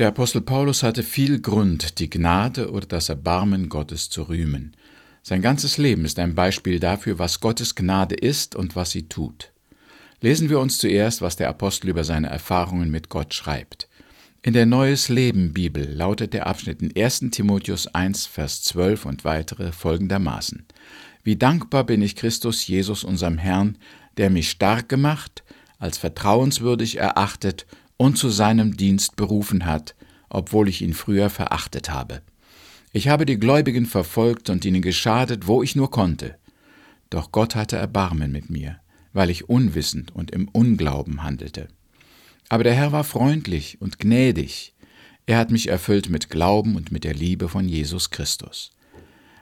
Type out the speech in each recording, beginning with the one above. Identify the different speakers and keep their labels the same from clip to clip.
Speaker 1: Der Apostel Paulus hatte viel Grund, die Gnade oder das Erbarmen Gottes zu rühmen. Sein ganzes Leben ist ein Beispiel dafür, was Gottes Gnade ist und was sie tut. Lesen wir uns zuerst, was der Apostel über seine Erfahrungen mit Gott schreibt. In der Neues Leben Bibel lautet der Abschnitt in 1. Timotheus 1, Vers 12 und weitere folgendermaßen. Wie dankbar bin ich Christus Jesus, unserem Herrn, der mich stark gemacht, als vertrauenswürdig erachtet und zu seinem Dienst berufen hat, obwohl ich ihn früher verachtet habe. Ich habe die Gläubigen verfolgt und ihnen geschadet, wo ich nur konnte. Doch Gott hatte Erbarmen mit mir, weil ich unwissend und im Unglauben handelte. Aber der Herr war freundlich und gnädig. Er hat mich erfüllt mit Glauben und mit der Liebe von Jesus Christus.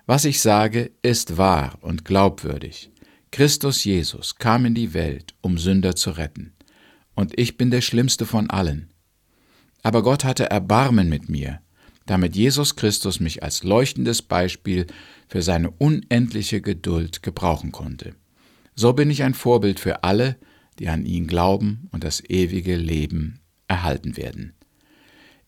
Speaker 1: Was ich sage, ist wahr und glaubwürdig. Christus Jesus kam in die Welt, um Sünder zu retten und ich bin der schlimmste von allen. Aber Gott hatte Erbarmen mit mir, damit Jesus Christus mich als leuchtendes Beispiel für seine unendliche Geduld gebrauchen konnte. So bin ich ein Vorbild für alle, die an ihn glauben und das ewige Leben erhalten werden.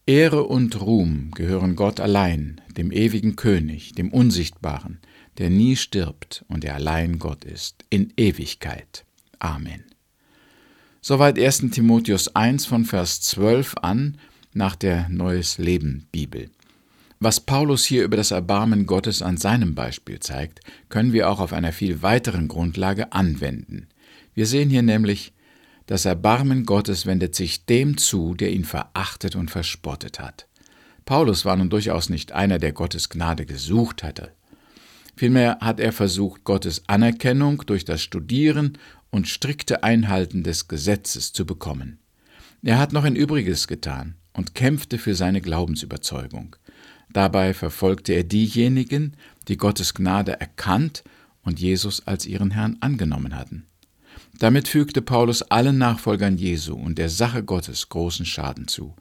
Speaker 1: Ehre und Ruhm gehören Gott allein, dem ewigen König, dem Unsichtbaren, der nie stirbt und der allein Gott ist, in Ewigkeit. Amen. Soweit 1. Timotheus 1 von Vers 12 an nach der Neues Leben Bibel. Was Paulus hier über das Erbarmen Gottes an seinem Beispiel zeigt, können wir auch auf einer viel weiteren Grundlage anwenden. Wir sehen hier nämlich, das Erbarmen Gottes wendet sich dem zu, der ihn verachtet und verspottet hat. Paulus war nun durchaus nicht einer, der Gottes Gnade gesucht hatte. Vielmehr hat er versucht, Gottes Anerkennung durch das Studieren und strikte Einhalten des Gesetzes zu bekommen. Er hat noch ein Übriges getan und kämpfte für seine Glaubensüberzeugung. Dabei verfolgte er diejenigen, die Gottes Gnade erkannt und Jesus als ihren Herrn angenommen hatten. Damit fügte Paulus allen Nachfolgern Jesu und der Sache Gottes großen Schaden zu.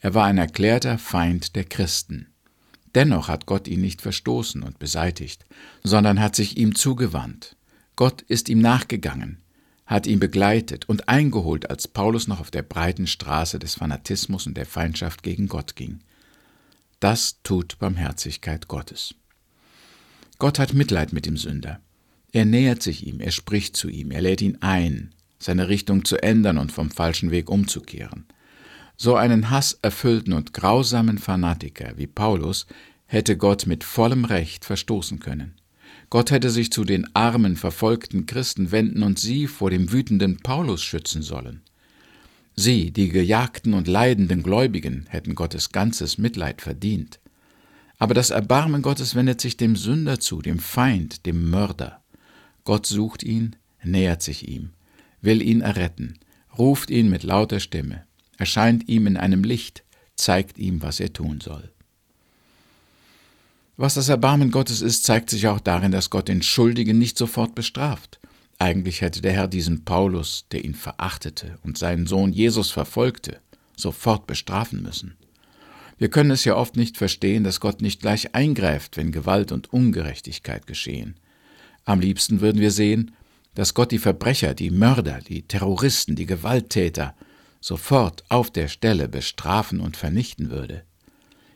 Speaker 1: Er war ein erklärter Feind der Christen. Dennoch hat Gott ihn nicht verstoßen und beseitigt, sondern hat sich ihm zugewandt. Gott ist ihm nachgegangen, hat ihn begleitet und eingeholt, als Paulus noch auf der breiten Straße des Fanatismus und der Feindschaft gegen Gott ging. Das tut Barmherzigkeit Gottes. Gott hat Mitleid mit dem Sünder. Er nähert sich ihm, er spricht zu ihm, er lädt ihn ein, seine Richtung zu ändern und vom falschen Weg umzukehren. So einen hasserfüllten und grausamen Fanatiker wie Paulus hätte Gott mit vollem Recht verstoßen können. Gott hätte sich zu den armen, verfolgten Christen wenden und sie vor dem wütenden Paulus schützen sollen. Sie, die gejagten und leidenden Gläubigen, hätten Gottes ganzes Mitleid verdient. Aber das Erbarmen Gottes wendet sich dem Sünder zu, dem Feind, dem Mörder. Gott sucht ihn, nähert sich ihm, will ihn erretten, ruft ihn mit lauter Stimme, erscheint ihm in einem Licht, zeigt ihm, was er tun soll. Was das Erbarmen Gottes ist, zeigt sich auch darin, dass Gott den Schuldigen nicht sofort bestraft. Eigentlich hätte der Herr diesen Paulus, der ihn verachtete und seinen Sohn Jesus verfolgte, sofort bestrafen müssen. Wir können es ja oft nicht verstehen, dass Gott nicht gleich eingreift, wenn Gewalt und Ungerechtigkeit geschehen. Am liebsten würden wir sehen, dass Gott die Verbrecher, die Mörder, die Terroristen, die Gewalttäter sofort auf der Stelle bestrafen und vernichten würde.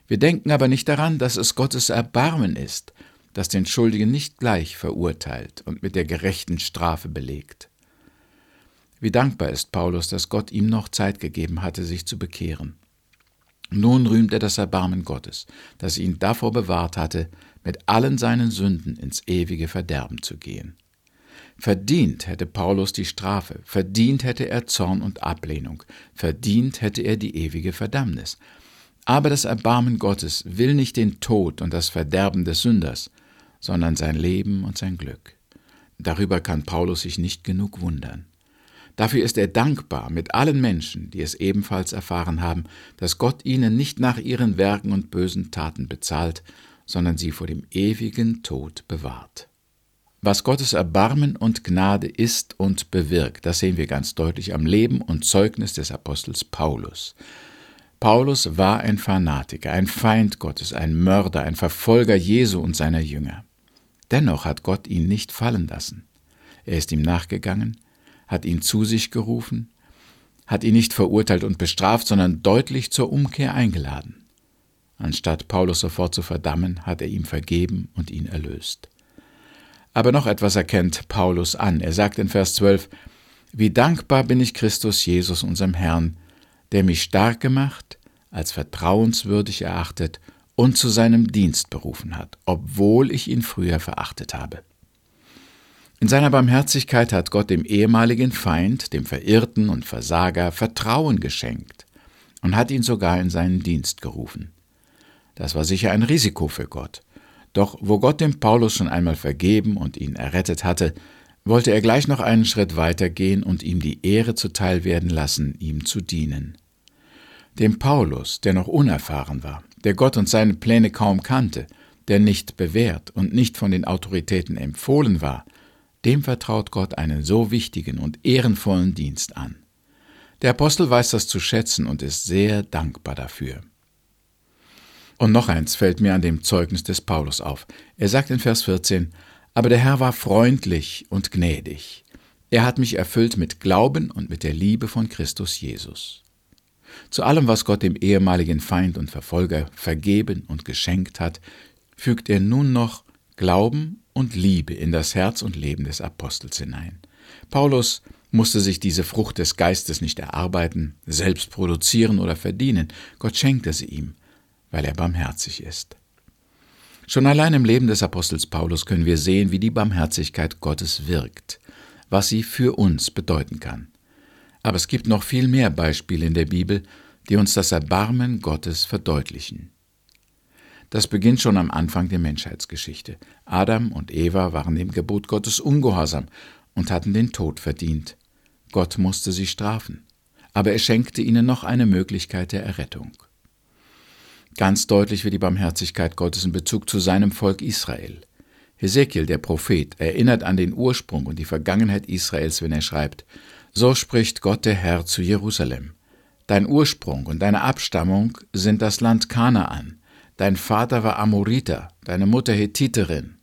Speaker 1: Wir denken aber nicht daran, dass es Gottes Erbarmen ist, das den Schuldigen nicht gleich verurteilt und mit der gerechten Strafe belegt. Wie dankbar ist Paulus, dass Gott ihm noch Zeit gegeben hatte, sich zu bekehren. Nun rühmt er das Erbarmen Gottes, das ihn davor bewahrt hatte, mit allen seinen Sünden ins ewige Verderben zu gehen. Verdient hätte Paulus die Strafe, verdient hätte er Zorn und Ablehnung, verdient hätte er die ewige Verdammnis, aber das Erbarmen Gottes will nicht den Tod und das Verderben des Sünders, sondern sein Leben und sein Glück. Darüber kann Paulus sich nicht genug wundern. Dafür ist er dankbar mit allen Menschen, die es ebenfalls erfahren haben, dass Gott ihnen nicht nach ihren Werken und bösen Taten bezahlt, sondern sie vor dem ewigen Tod bewahrt. Was Gottes Erbarmen und Gnade ist und bewirkt, das sehen wir ganz deutlich am Leben und Zeugnis des Apostels Paulus. Paulus war ein Fanatiker, ein Feind Gottes, ein Mörder, ein Verfolger Jesu und seiner Jünger. Dennoch hat Gott ihn nicht fallen lassen. Er ist ihm nachgegangen, hat ihn zu sich gerufen, hat ihn nicht verurteilt und bestraft, sondern deutlich zur Umkehr eingeladen. Anstatt Paulus sofort zu verdammen, hat er ihm vergeben und ihn erlöst. Aber noch etwas erkennt Paulus an. Er sagt in Vers 12, Wie dankbar bin ich Christus Jesus, unserem Herrn, der mich stark gemacht, als vertrauenswürdig erachtet und zu seinem Dienst berufen hat, obwohl ich ihn früher verachtet habe. In seiner Barmherzigkeit hat Gott dem ehemaligen Feind, dem Verirrten und Versager, Vertrauen geschenkt und hat ihn sogar in seinen Dienst gerufen. Das war sicher ein Risiko für Gott. Doch wo Gott dem Paulus schon einmal vergeben und ihn errettet hatte, wollte er gleich noch einen Schritt weiter gehen und ihm die Ehre zuteil werden lassen, ihm zu dienen. Dem Paulus, der noch unerfahren war, der Gott und seine Pläne kaum kannte, der nicht bewährt und nicht von den Autoritäten empfohlen war, dem vertraut Gott einen so wichtigen und ehrenvollen Dienst an. Der Apostel weiß das zu schätzen und ist sehr dankbar dafür. Und noch eins fällt mir an dem Zeugnis des Paulus auf. Er sagt in Vers 14, Aber der Herr war freundlich und gnädig. Er hat mich erfüllt mit Glauben und mit der Liebe von Christus Jesus. Zu allem, was Gott dem ehemaligen Feind und Verfolger vergeben und geschenkt hat, fügt er nun noch Glauben und Liebe in das Herz und Leben des Apostels hinein. Paulus musste sich diese Frucht des Geistes nicht erarbeiten, selbst produzieren oder verdienen. Gott schenkte sie ihm weil er barmherzig ist. Schon allein im Leben des Apostels Paulus können wir sehen, wie die Barmherzigkeit Gottes wirkt, was sie für uns bedeuten kann. Aber es gibt noch viel mehr Beispiele in der Bibel, die uns das Erbarmen Gottes verdeutlichen. Das beginnt schon am Anfang der Menschheitsgeschichte. Adam und Eva waren dem Gebot Gottes ungehorsam und hatten den Tod verdient. Gott musste sie strafen, aber er schenkte ihnen noch eine Möglichkeit der Errettung. Ganz deutlich wird die Barmherzigkeit Gottes in Bezug zu seinem Volk Israel. Hesekiel, der Prophet, erinnert an den Ursprung und die Vergangenheit Israels, wenn er schreibt, So spricht Gott der Herr zu Jerusalem. Dein Ursprung und deine Abstammung sind das Land Kanaan. Dein Vater war Amoriter, deine Mutter Hethiterin.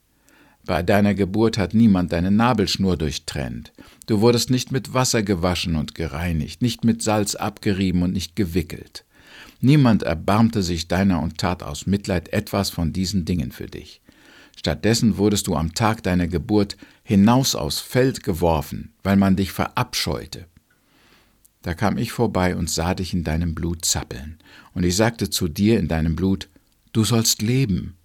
Speaker 1: Bei deiner Geburt hat niemand deine Nabelschnur durchtrennt. Du wurdest nicht mit Wasser gewaschen und gereinigt, nicht mit Salz abgerieben und nicht gewickelt. Niemand erbarmte sich deiner und tat aus Mitleid etwas von diesen Dingen für dich. Stattdessen wurdest du am Tag deiner Geburt hinaus aufs Feld geworfen, weil man dich verabscheute. Da kam ich vorbei und sah dich in deinem Blut zappeln, und ich sagte zu dir in deinem Blut, du sollst leben.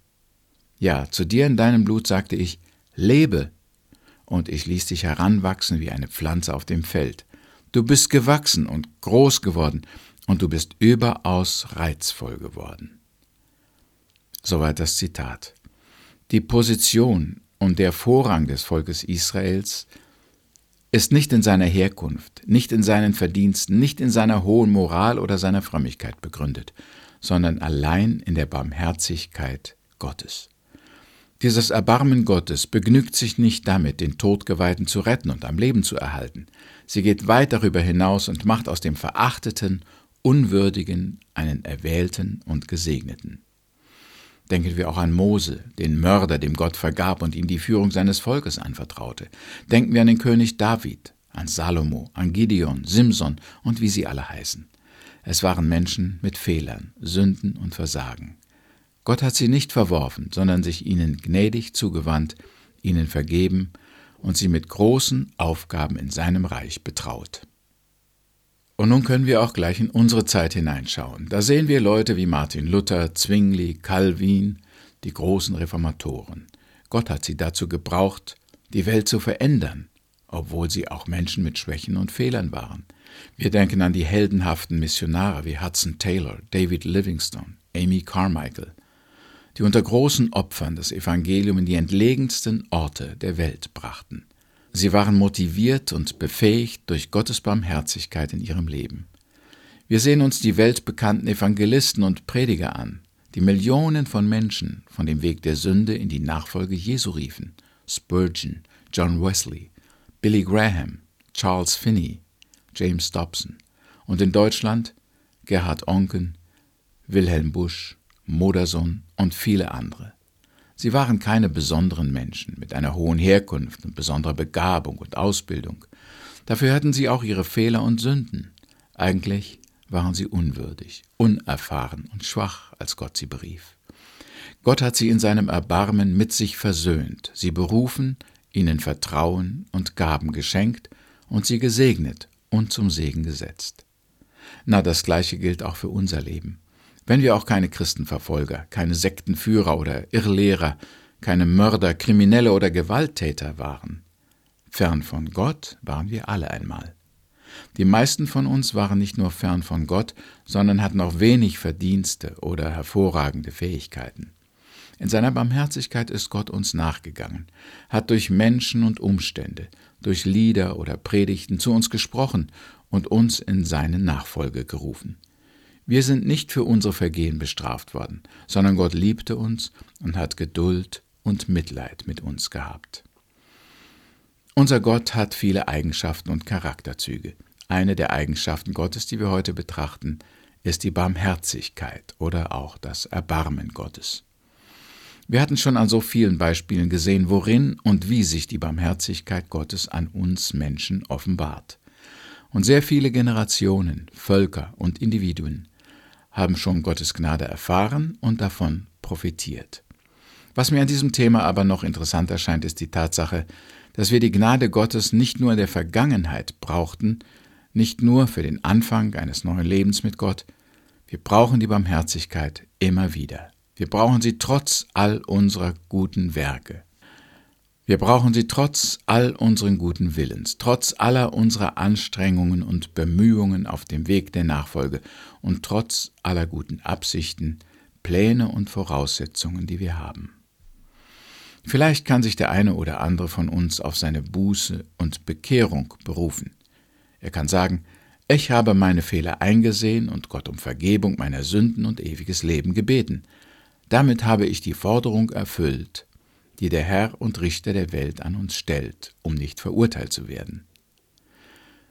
Speaker 1: Ja, zu dir in deinem Blut sagte ich, lebe, und ich ließ dich heranwachsen wie eine Pflanze auf dem Feld. Du bist gewachsen und groß geworden, und du bist überaus reizvoll geworden. Soweit das Zitat. Die Position und der Vorrang des Volkes Israels ist nicht in seiner Herkunft, nicht in seinen Verdiensten, nicht in seiner hohen Moral oder seiner Frömmigkeit begründet, sondern allein in der Barmherzigkeit Gottes. Dieses Erbarmen Gottes begnügt sich nicht damit, den Todgeweihten zu retten und am Leben zu erhalten. Sie geht weit darüber hinaus und macht aus dem Verachteten Unwürdigen einen Erwählten und Gesegneten. Denken wir auch an Mose, den Mörder, dem Gott vergab und ihm die Führung seines Volkes anvertraute. Denken wir an den König David, an Salomo, an Gideon, Simson und wie sie alle heißen. Es waren Menschen mit Fehlern, Sünden und Versagen. Gott hat sie nicht verworfen, sondern sich ihnen gnädig zugewandt, ihnen vergeben und sie mit großen Aufgaben in seinem Reich betraut. Und nun können wir auch gleich in unsere Zeit hineinschauen. Da sehen wir Leute wie Martin Luther, Zwingli, Calvin, die großen Reformatoren. Gott hat sie dazu gebraucht, die Welt zu verändern, obwohl sie auch Menschen mit Schwächen und Fehlern waren. Wir denken an die heldenhaften Missionare wie Hudson Taylor, David Livingstone, Amy Carmichael, die unter großen Opfern das Evangelium in die entlegensten Orte der Welt brachten. Sie waren motiviert und befähigt durch Gottes Barmherzigkeit in ihrem Leben. Wir sehen uns die weltbekannten Evangelisten und Prediger an, die Millionen von Menschen von dem Weg der Sünde in die Nachfolge Jesu riefen. Spurgeon, John Wesley, Billy Graham, Charles Finney, James Dobson und in Deutschland Gerhard Onken, Wilhelm Busch, Modersohn und viele andere. Sie waren keine besonderen Menschen mit einer hohen Herkunft und besonderer Begabung und Ausbildung. Dafür hatten sie auch ihre Fehler und Sünden. Eigentlich waren sie unwürdig, unerfahren und schwach, als Gott sie berief. Gott hat sie in seinem Erbarmen mit sich versöhnt, sie berufen, ihnen Vertrauen und Gaben geschenkt und sie gesegnet und zum Segen gesetzt. Na, das gleiche gilt auch für unser Leben. Wenn wir auch keine Christenverfolger, keine Sektenführer oder Irrlehrer, keine Mörder, Kriminelle oder Gewalttäter waren. Fern von Gott waren wir alle einmal. Die meisten von uns waren nicht nur fern von Gott, sondern hatten auch wenig Verdienste oder hervorragende Fähigkeiten. In seiner Barmherzigkeit ist Gott uns nachgegangen, hat durch Menschen und Umstände, durch Lieder oder Predigten zu uns gesprochen und uns in seine Nachfolge gerufen. Wir sind nicht für unsere Vergehen bestraft worden, sondern Gott liebte uns und hat Geduld und Mitleid mit uns gehabt. Unser Gott hat viele Eigenschaften und Charakterzüge. Eine der Eigenschaften Gottes, die wir heute betrachten, ist die Barmherzigkeit oder auch das Erbarmen Gottes. Wir hatten schon an so vielen Beispielen gesehen, worin und wie sich die Barmherzigkeit Gottes an uns Menschen offenbart. Und sehr viele Generationen, Völker und Individuen haben schon Gottes Gnade erfahren und davon profitiert. Was mir an diesem Thema aber noch interessant erscheint, ist die Tatsache, dass wir die Gnade Gottes nicht nur in der Vergangenheit brauchten, nicht nur für den Anfang eines neuen Lebens mit Gott, wir brauchen die Barmherzigkeit immer wieder. Wir brauchen sie trotz all unserer guten Werke. Wir brauchen sie trotz all unseren guten Willens, trotz aller unserer Anstrengungen und Bemühungen auf dem Weg der Nachfolge und trotz aller guten Absichten, Pläne und Voraussetzungen, die wir haben. Vielleicht kann sich der eine oder andere von uns auf seine Buße und Bekehrung berufen. Er kann sagen, ich habe meine Fehler eingesehen und Gott um Vergebung meiner Sünden und ewiges Leben gebeten. Damit habe ich die Forderung erfüllt, die der Herr und Richter der Welt an uns stellt, um nicht verurteilt zu werden.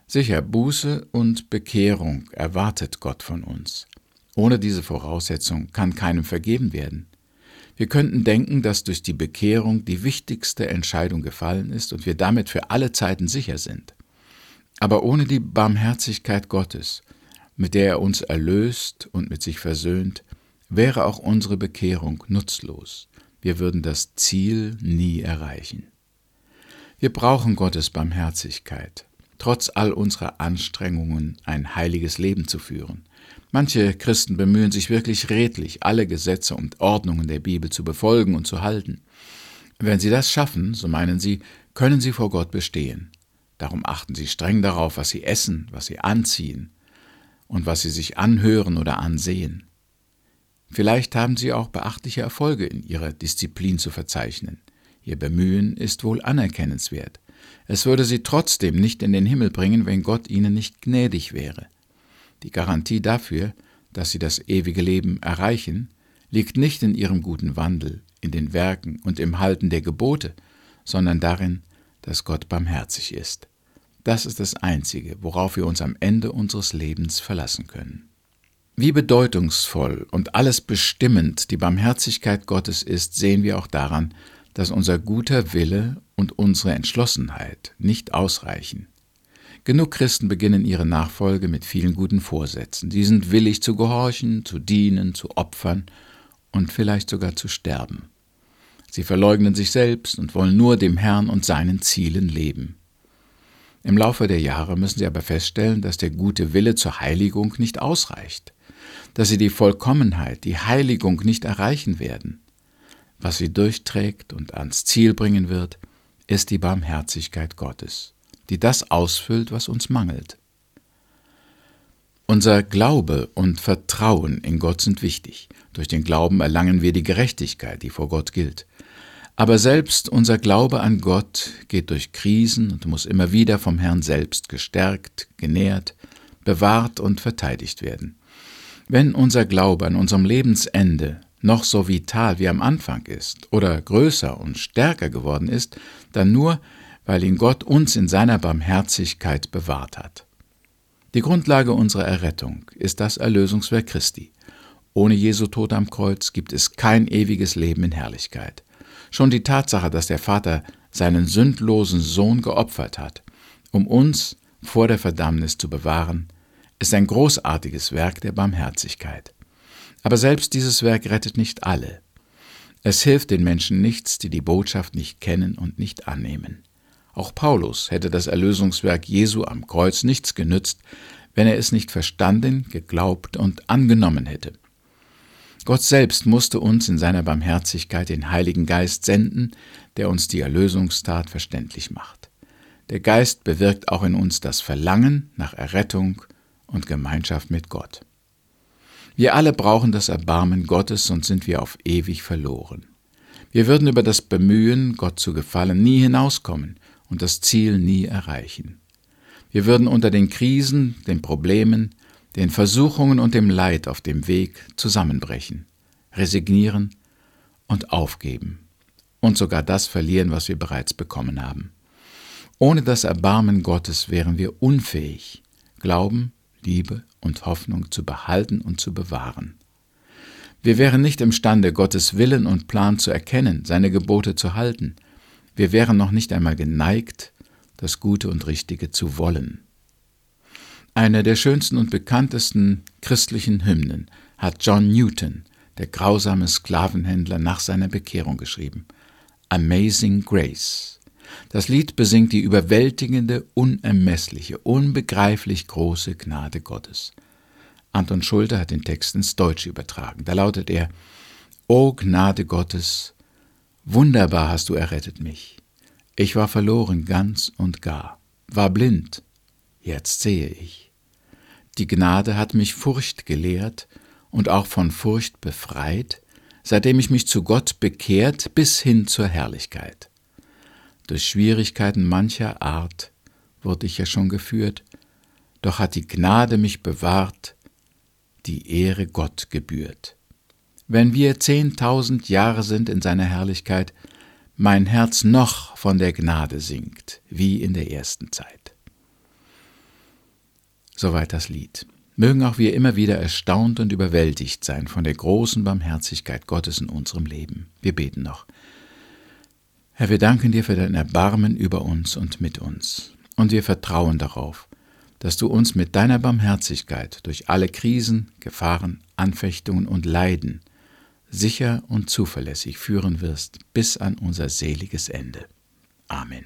Speaker 1: Sicher, Buße und Bekehrung erwartet Gott von uns. Ohne diese Voraussetzung kann keinem vergeben werden. Wir könnten denken, dass durch die Bekehrung die wichtigste Entscheidung gefallen ist und wir damit für alle Zeiten sicher sind. Aber ohne die Barmherzigkeit Gottes, mit der er uns erlöst und mit sich versöhnt, wäre auch unsere Bekehrung nutzlos. Wir würden das Ziel nie erreichen. Wir brauchen Gottes Barmherzigkeit, trotz all unserer Anstrengungen ein heiliges Leben zu führen. Manche Christen bemühen sich wirklich redlich, alle Gesetze und Ordnungen der Bibel zu befolgen und zu halten. Wenn sie das schaffen, so meinen sie, können sie vor Gott bestehen. Darum achten sie streng darauf, was sie essen, was sie anziehen und was sie sich anhören oder ansehen. Vielleicht haben sie auch beachtliche Erfolge in ihrer Disziplin zu verzeichnen. Ihr Bemühen ist wohl anerkennenswert. Es würde sie trotzdem nicht in den Himmel bringen, wenn Gott ihnen nicht gnädig wäre. Die Garantie dafür, dass sie das ewige Leben erreichen, liegt nicht in ihrem guten Wandel, in den Werken und im Halten der Gebote, sondern darin, dass Gott barmherzig ist. Das ist das Einzige, worauf wir uns am Ende unseres Lebens verlassen können. Wie bedeutungsvoll und alles bestimmend die Barmherzigkeit Gottes ist, sehen wir auch daran, dass unser guter Wille und unsere Entschlossenheit nicht ausreichen. Genug Christen beginnen ihre Nachfolge mit vielen guten Vorsätzen. Sie sind willig zu gehorchen, zu dienen, zu opfern und vielleicht sogar zu sterben. Sie verleugnen sich selbst und wollen nur dem Herrn und seinen Zielen leben. Im Laufe der Jahre müssen sie aber feststellen, dass der gute Wille zur Heiligung nicht ausreicht dass sie die Vollkommenheit, die Heiligung nicht erreichen werden. Was sie durchträgt und ans Ziel bringen wird, ist die Barmherzigkeit Gottes, die das ausfüllt, was uns mangelt. Unser Glaube und Vertrauen in Gott sind wichtig. Durch den Glauben erlangen wir die Gerechtigkeit, die vor Gott gilt. Aber selbst unser Glaube an Gott geht durch Krisen und muss immer wieder vom Herrn selbst gestärkt, genährt, bewahrt und verteidigt werden. Wenn unser Glaube an unserem Lebensende noch so vital wie am Anfang ist oder größer und stärker geworden ist, dann nur, weil ihn Gott uns in seiner Barmherzigkeit bewahrt hat. Die Grundlage unserer Errettung ist das Erlösungswerk Christi. Ohne Jesu Tod am Kreuz gibt es kein ewiges Leben in Herrlichkeit. Schon die Tatsache, dass der Vater seinen sündlosen Sohn geopfert hat, um uns vor der Verdammnis zu bewahren, ist ein großartiges Werk der Barmherzigkeit. Aber selbst dieses Werk rettet nicht alle. Es hilft den Menschen nichts, die die Botschaft nicht kennen und nicht annehmen. Auch Paulus hätte das Erlösungswerk Jesu am Kreuz nichts genützt, wenn er es nicht verstanden, geglaubt und angenommen hätte. Gott selbst musste uns in seiner Barmherzigkeit den Heiligen Geist senden, der uns die Erlösungstat verständlich macht. Der Geist bewirkt auch in uns das Verlangen nach Errettung und Gemeinschaft mit Gott. Wir alle brauchen das Erbarmen Gottes, sonst sind wir auf ewig verloren. Wir würden über das Bemühen, Gott zu gefallen, nie hinauskommen und das Ziel nie erreichen. Wir würden unter den Krisen, den Problemen, den Versuchungen und dem Leid auf dem Weg zusammenbrechen, resignieren und aufgeben und sogar das verlieren, was wir bereits bekommen haben. Ohne das Erbarmen Gottes wären wir unfähig, Glauben, Liebe und Hoffnung zu behalten und zu bewahren. Wir wären nicht imstande, Gottes Willen und Plan zu erkennen, seine Gebote zu halten. Wir wären noch nicht einmal geneigt, das Gute und Richtige zu wollen. Eine der schönsten und bekanntesten christlichen Hymnen hat John Newton, der grausame Sklavenhändler, nach seiner Bekehrung geschrieben. Amazing Grace. Das Lied besingt die überwältigende, unermessliche, unbegreiflich große Gnade Gottes. Anton Schulte hat den Text ins Deutsche übertragen. Da lautet er O Gnade Gottes, wunderbar hast du errettet mich. Ich war verloren ganz und gar, war blind, jetzt sehe ich. Die Gnade hat mich Furcht gelehrt und auch von Furcht befreit, seitdem ich mich zu Gott bekehrt bis hin zur Herrlichkeit. Durch Schwierigkeiten mancher Art wurde ich ja schon geführt, doch hat die Gnade mich bewahrt, die Ehre Gott gebührt. Wenn wir zehntausend Jahre sind in seiner Herrlichkeit, mein Herz noch von der Gnade singt, wie in der ersten Zeit. Soweit das Lied. Mögen auch wir immer wieder erstaunt und überwältigt sein von der großen Barmherzigkeit Gottes in unserem Leben. Wir beten noch. Herr, wir danken dir für dein Erbarmen über uns und mit uns. Und wir vertrauen darauf, dass du uns mit deiner Barmherzigkeit durch alle Krisen, Gefahren, Anfechtungen und Leiden sicher und zuverlässig führen wirst bis an unser seliges Ende. Amen.